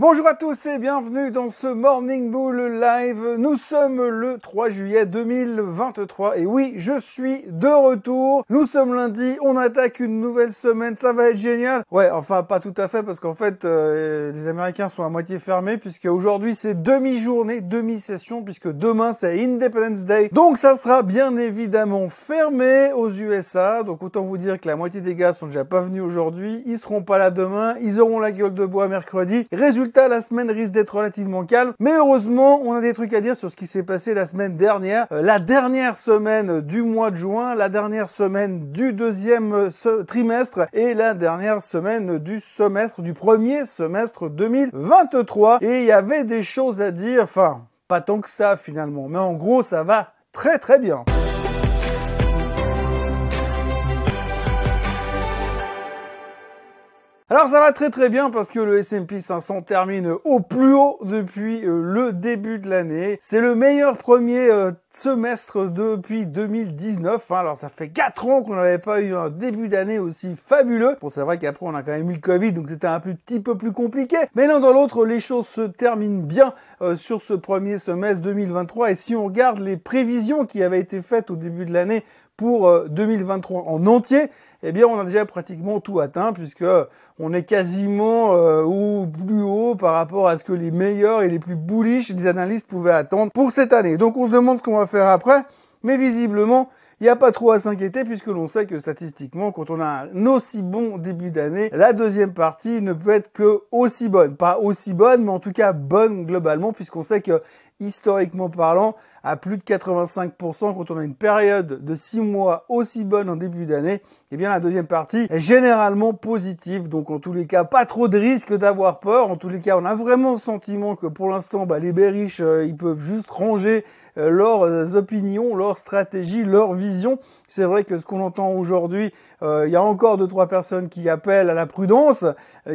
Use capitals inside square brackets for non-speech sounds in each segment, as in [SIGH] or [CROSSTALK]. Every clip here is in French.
Bonjour à tous et bienvenue dans ce Morning Bull Live. Nous sommes le 3 juillet 2023 et oui, je suis de retour. Nous sommes lundi, on attaque une nouvelle semaine, ça va être génial. Ouais, enfin pas tout à fait parce qu'en fait euh, les Américains sont à moitié fermés puisque aujourd'hui c'est demi-journée, demi-session puisque demain c'est Independence Day. Donc ça sera bien évidemment fermé aux USA. Donc autant vous dire que la moitié des gars sont déjà pas venus aujourd'hui, ils seront pas là demain, ils auront la gueule de bois mercredi. Résultat la semaine risque d'être relativement calme. Mais heureusement, on a des trucs à dire sur ce qui s'est passé la semaine dernière. Euh, la dernière semaine du mois de juin, la dernière semaine du deuxième euh, trimestre et la dernière semaine du semestre, du premier semestre 2023. Et il y avait des choses à dire, enfin, pas tant que ça finalement. Mais en gros, ça va très très bien. Alors ça va très très bien parce que le S&P 500 termine au plus haut depuis euh, le début de l'année. C'est le meilleur premier euh, semestre depuis 2019. Hein. Alors ça fait 4 ans qu'on n'avait pas eu un début d'année aussi fabuleux. Bon c'est vrai qu'après on a quand même eu le Covid donc c'était un petit peu plus compliqué. Mais l'un dans l'autre les choses se terminent bien euh, sur ce premier semestre 2023 et si on regarde les prévisions qui avaient été faites au début de l'année pour 2023 en entier, eh bien on a déjà pratiquement tout atteint puisque on est quasiment euh, au plus haut par rapport à ce que les meilleurs et les plus bullish des analystes pouvaient attendre pour cette année. Donc on se demande ce qu'on va faire après, mais visiblement il n'y a pas trop à s'inquiéter puisque l'on sait que statistiquement, quand on a un aussi bon début d'année, la deuxième partie ne peut être que aussi bonne. Pas aussi bonne, mais en tout cas bonne globalement puisqu'on sait que historiquement parlant, à plus de 85%, quand on a une période de 6 mois aussi bonne en début d'année, eh bien la deuxième partie est généralement positive. Donc en tous les cas, pas trop de risque d'avoir peur. En tous les cas, on a vraiment le sentiment que pour l'instant, bah, les berriches, euh, ils peuvent juste ranger euh, leurs opinions, leurs stratégies, leurs visions. C'est vrai que ce qu'on entend aujourd'hui, euh, il y a encore deux trois personnes qui appellent à la prudence,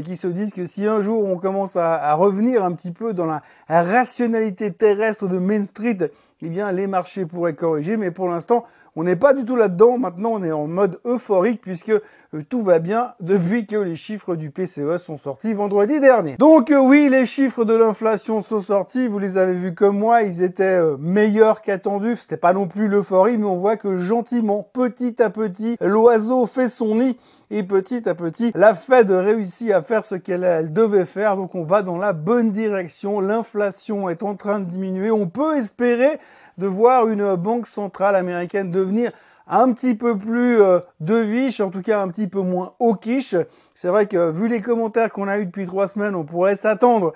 qui se disent que si un jour on commence à, à revenir un petit peu dans la rationalité terrestre de Main Street, eh bien les marchés pourraient corriger, mais pour l'instant, on n'est pas du tout là-dedans. Maintenant, on est en mode euphorique puisque euh, tout va bien [LAUGHS] depuis que les chiffres du PCE sont sortis vendredi dernier. Donc euh, oui, les chiffres de l'inflation sont sortis. Vous les avez vus comme moi, ils étaient euh, meilleurs qu'attendus. C'était pas non plus l'euphorie, mais on voit que gentiment, petit à petit, l'oiseau fait son nid et petit à petit, la Fed réussit à faire ce qu'elle devait faire. Donc on va dans la bonne direction. L'inflation est en train de diminuer. On peut espérer de voir une banque centrale américaine devenir un petit peu plus euh, deviche, en tout cas un petit peu moins hawkish. C'est vrai que vu les commentaires qu'on a eu depuis trois semaines, on pourrait s'attendre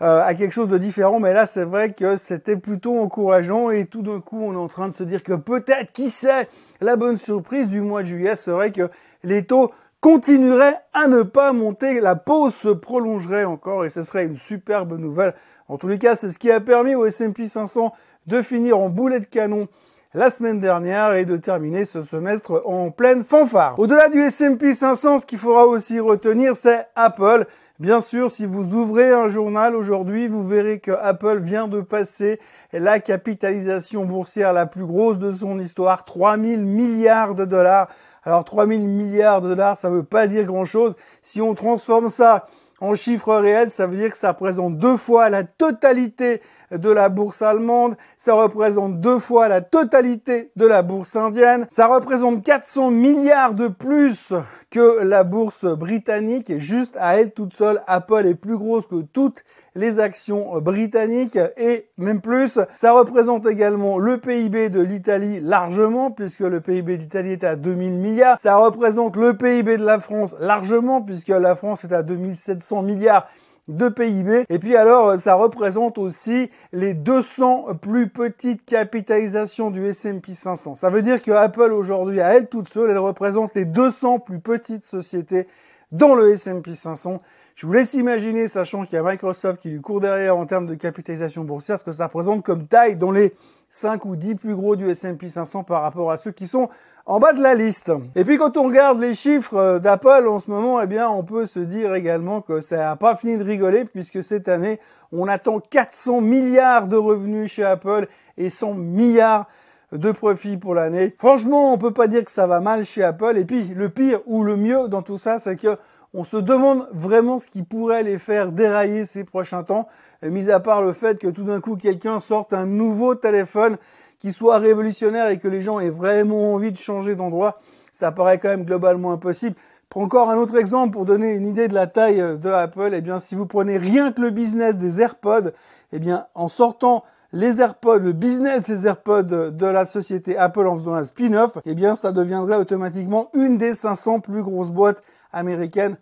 euh, à quelque chose de différent, mais là c'est vrai que c'était plutôt encourageant et tout d'un coup on est en train de se dire que peut-être, qui sait, la bonne surprise du mois de juillet serait que les taux continueraient à ne pas monter, la pause se prolongerait encore et ce serait une superbe nouvelle. En tous les cas, c'est ce qui a permis au S&P 500 de finir en boulet de canon la semaine dernière et de terminer ce semestre en pleine fanfare. Au-delà du S&P 500, ce qu'il faudra aussi retenir, c'est Apple. Bien sûr, si vous ouvrez un journal aujourd'hui, vous verrez que Apple vient de passer la capitalisation boursière la plus grosse de son histoire, 3000 milliards de dollars. Alors 3000 milliards de dollars, ça veut pas dire grand-chose. Si on transforme ça en chiffres réels, ça veut dire que ça représente deux fois la totalité de la bourse allemande, ça représente deux fois la totalité de la bourse indienne, ça représente 400 milliards de plus que la bourse britannique juste à elle toute seule, Apple est plus grosse que toutes les actions britanniques et même plus. Ça représente également le PIB de l'Italie largement puisque le PIB d'Italie est à 2000 milliards. Ça représente le PIB de la France largement puisque la France est à 2700 milliards de PIB. Et puis alors, ça représente aussi les 200 plus petites capitalisations du S&P 500. Ça veut dire que Apple aujourd'hui, à elle toute seule, elle représente les 200 plus petites sociétés dans le S&P 500. Je vous laisse imaginer, sachant qu'il y a Microsoft qui lui court derrière en termes de capitalisation boursière, ce que ça représente comme taille dans les 5 ou 10 plus gros du S&P 500 par rapport à ceux qui sont en bas de la liste. Et puis quand on regarde les chiffres euh, d'Apple en ce moment, eh bien on peut se dire également que ça n'a pas fini de rigoler puisque cette année, on attend 400 milliards de revenus chez Apple et 100 milliards de profits pour l'année. Franchement, on peut pas dire que ça va mal chez Apple. Et puis le pire ou le mieux dans tout ça, c'est que On se demande vraiment ce qui pourrait les faire dérailler ces prochains temps, mis à part le fait que tout d'un coup quelqu'un sorte un nouveau téléphone qui soit révolutionnaire et que les gens aient vraiment envie de changer d'endroit, ça paraît quand même globalement impossible. Pour encore un autre exemple, pour donner une idée de la taille de Apple, eh bien, si vous prenez rien que le business des AirPods, eh bien, en sortant les AirPods, le business des AirPods de la société Apple en faisant un spin-off, eh bien, ça deviendrait automatiquement une des 500 plus grosses boîtes américaines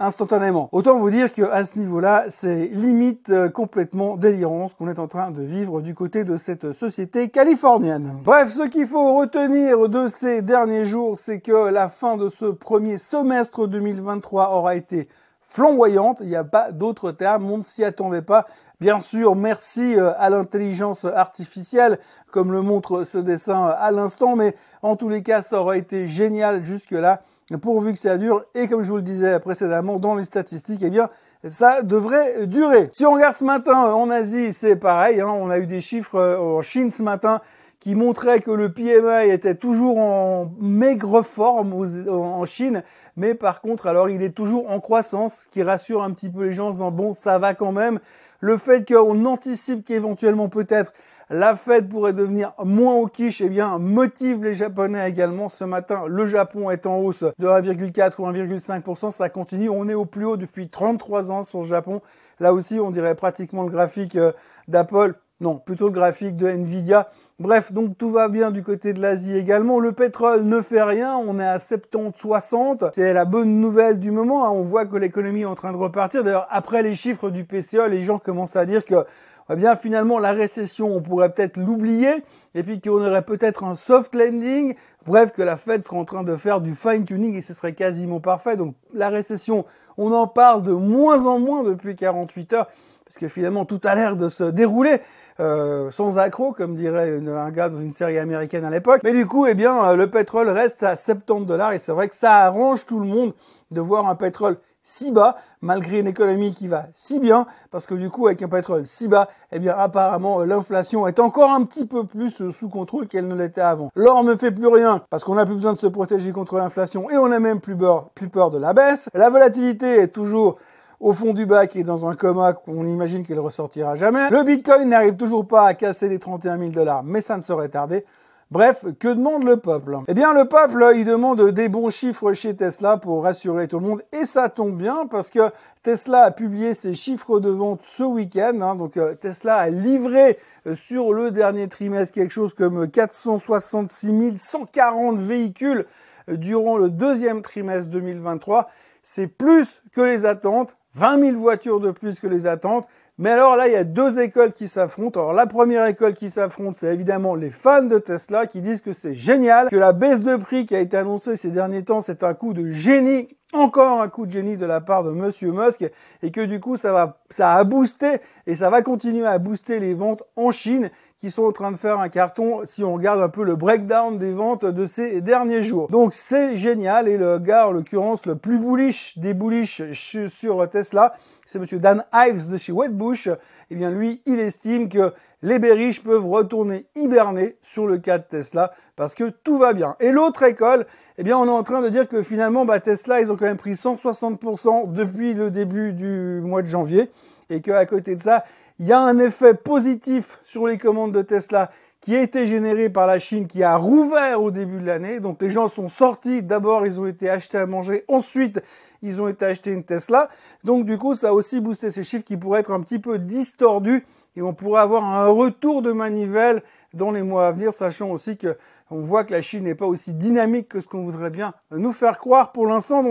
instantanément. Autant vous dire qu'à ce niveau-là, c'est limite euh, complètement délirant ce qu'on est en train de vivre du côté de cette société californienne. Bref, ce qu'il faut retenir de ces derniers jours, c'est que la fin de ce premier semestre 2023 aura été flamboyante. Il n'y a pas d'autre terme. On ne s'y attendait pas. Bien sûr, merci euh, à l'intelligence artificielle, comme le montre ce dessin euh, à l'instant, mais en tous les cas, ça aurait été génial jusque-là, pourvu que ça dure. Et comme je vous le disais précédemment dans les statistiques, eh bien, ça devrait durer. Si on regarde ce matin en Asie, c'est pareil. Hein. on a eu des chiffres euh, en Chine ce matin qui montraient que le PMI était toujours en maigre forme en Chine, mais par contre, alors il est toujours en croissance, ce qui rassure un petit peu les gens en disant bon, ça va quand même. Le fait qu'on anticipe qu'éventuellement peut-être la Fed pourrait devenir moins au quiche, eh bien, motive les Japonais également. Ce matin, le Japon est en hausse de 1,4 ou 1,5%. Ça continue. On est au plus haut depuis 33 ans sur le Japon. Là aussi, on dirait pratiquement le graphique euh, d'Apple. Non, plutôt le graphique de Nvidia. Bref, donc tout va bien du côté de l'Asie également. Le pétrole ne fait rien, on est à 70-60. C'est la bonne nouvelle du moment. Hein. On voit que l'économie est en train de repartir. D'ailleurs, après les chiffres du PCE, les gens commencent à dire que eh bien finalement la récession, on pourrait peut-être l'oublier, et puis qu'on aurait peut-être un soft landing, bref que la Fed serait en train de faire du fine tuning et ce serait quasiment parfait. Donc la récession, on en parle de moins en moins depuis 48 heures parce que finalement tout a l'air de se dérouler euh, sans accroc, comme dirait un gars dans une série américaine à l'époque. Mais du coup, eh bien, euh, le pétrole reste à 70 dollars et c'est vrai que ça arrange tout le monde de voir un pétrole si bas, malgré une économie qui va si bien, parce que du coup, avec un pétrole si bas, eh bien, apparemment, l'inflation est encore un petit peu plus sous contrôle qu'elle ne l'était avant. L'or ne fait plus rien, parce qu'on n'a plus besoin de se protéger contre l'inflation, et on n'a même plus peur, plus peur de la baisse. La volatilité est toujours au fond du bac et dans un coma qu'on imagine qu'il ressortira jamais. Le Bitcoin n'arrive toujours pas à casser les 31 000 dollars, mais ça ne serait tardé. Bref, que demande le peuple? Eh bien, le peuple, il demande des bons chiffres chez Tesla pour rassurer tout le monde. Et ça tombe bien parce que Tesla a publié ses chiffres de vente ce week-end. Hein. donc, euh, Tesla a livré euh, sur le dernier trimestre quelque chose comme 466 140 véhicules euh, durant le deuxième trimestre 2023. C'est plus que les attentes. 20 000 voitures de plus que les attentes. Mais alors là, il y a deux écoles qui s'affrontent. Alors la première école qui s'affronte, c'est évidemment les fans de Tesla qui disent que c'est génial, que la baisse de prix qui a été annoncée ces derniers temps, c'est un coup de génie encore un coup de génie de la part de Monsieur Musk et que du coup ça va ça a boosté et ça va continuer à booster les ventes en Chine qui sont en train de faire un carton si on regarde un peu le breakdown des ventes de ces derniers jours. Donc c'est génial et le gars en l'occurrence le plus bullish des bullish sur Tesla, c'est monsieur Dan Ives de chez Wedbush. Eh bien lui, il estime que les bearish peuvent retourner hiberner sur le cas de Tesla parce que tout va bien. Et l'autre école, eh bien, on est en train de dire que finalement, bah, Tesla, ils ont quand même pris 160% depuis le début du mois de janvier et qu'à côté de ça, il y a un effet positif sur les commandes de Tesla qui a été généré par la Chine, qui a rouvert au début de l'année. Donc les gens sont sortis. D'abord, ils ont été achetés à manger. Ensuite, ils ont été achetés une Tesla. Donc du coup, ça a aussi boosté ces chiffres qui pourraient être un petit peu distordus et on pourrait avoir un retour de manivelle dans les mois à venir, sachant aussi que on voit que la Chine n'est pas aussi dynamique que ce qu'on voudrait bien nous faire croire pour l'instant.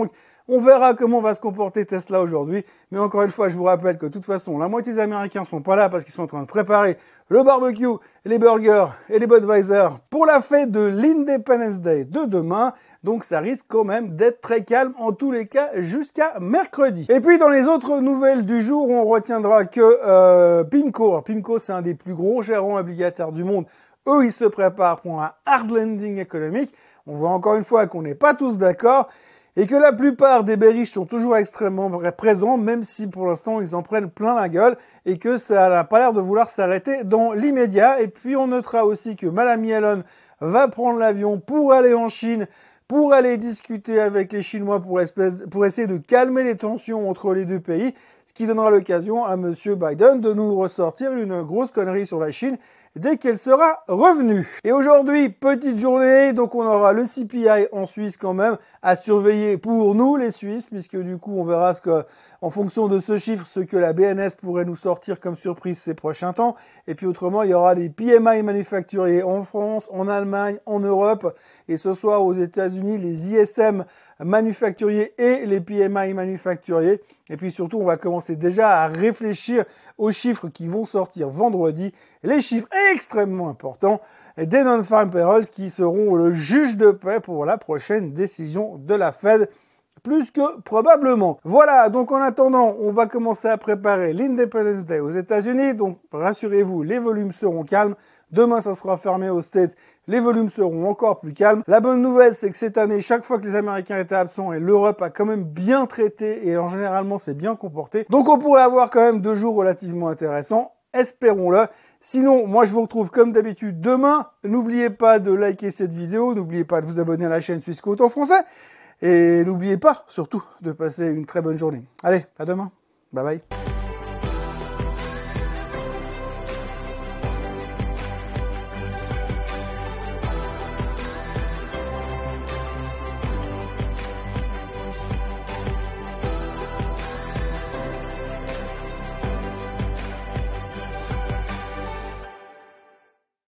On verra comment va se comporter Tesla aujourd'hui. Mais encore une fois, je vous rappelle que de toute façon, la moitié des Américains sont pas là parce qu'ils sont en train de préparer le barbecue, les burgers et les Budweiser pour la fête de l'Independence Day de demain. Donc ça risque quand même d'être très calme en tous les cas jusqu'à mercredi. Et puis dans les autres nouvelles du jour, on retiendra que euh, Pimco, Pimco c'est un des plus gros gérants obligataires du monde. Eux, ils se préparent pour un hard landing économique. On voit encore une fois qu'on n'est pas tous d'accord et que la plupart des bearish sont toujours extrêmement présents, même si pour l'instant ils en prennent plein la gueule, et que ça n'a pas l'air de vouloir s'arrêter dans l'immédiat. Et puis on notera aussi que Madame Yellen va prendre l'avion pour aller en Chine pour aller discuter avec les Chinois pour, pour essayer de calmer les tensions entre les deux pays, ce qui donnera l'occasion à Monsieur Biden de nous ressortir une grosse connerie sur la Chine dès qu'elle sera revenue. Et aujourd'hui, petite journée, donc on aura le CPI en Suisse quand même à surveiller pour nous les Suisses, puisque du coup on verra ce que, en fonction de ce chiffre, ce que la BNS pourrait nous sortir comme surprise ces prochains temps. Et puis autrement, il y aura les PMI manufacturiers en France, en Allemagne, en Europe, et ce soir aux États-Unis, les ISM manufacturiers et les PMI manufacturiers. Et puis surtout, on va commencer déjà à réfléchir aux chiffres qui vont sortir vendredi, les chiffres extrêmement importants des non-farm payrolls qui seront le juge de paix pour la prochaine décision de la Fed plus que probablement. Voilà, donc en attendant, on va commencer à préparer l'Independence Day aux États-Unis. Donc rassurez-vous, les volumes seront calmes. Demain, ça sera fermé aux States. Les volumes seront encore plus calmes. La bonne nouvelle, c'est que cette année, chaque fois que les Américains étaient absents, et l'Europe a quand même bien traité et en généralement c'est bien comporté. Donc on pourrait avoir quand même deux jours relativement intéressants. Espérons-le. Sinon, moi je vous retrouve comme d'habitude demain. N'oubliez pas de liker cette vidéo. N'oubliez pas de vous abonner à la chaîne Suisse en français. Et n'oubliez pas, surtout, de passer une très bonne journée. Allez, à demain. Bye bye.